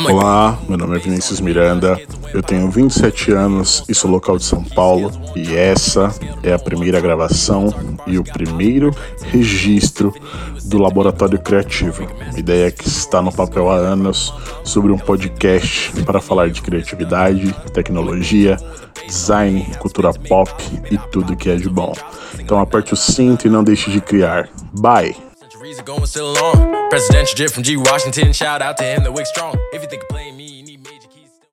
Olá, meu nome é Vinícius Miranda, eu tenho 27 anos e sou local de São Paulo, e essa é a primeira gravação e o primeiro registro do Laboratório Criativo, ideia que está no papel há anos sobre um podcast para falar de criatividade, tecnologia, design, cultura pop e tudo que é de bom. Então aperte o cinto e não deixe de criar. Bye! Presidential drip from G. Washington, shout out to him, that wick strong. If you think of playing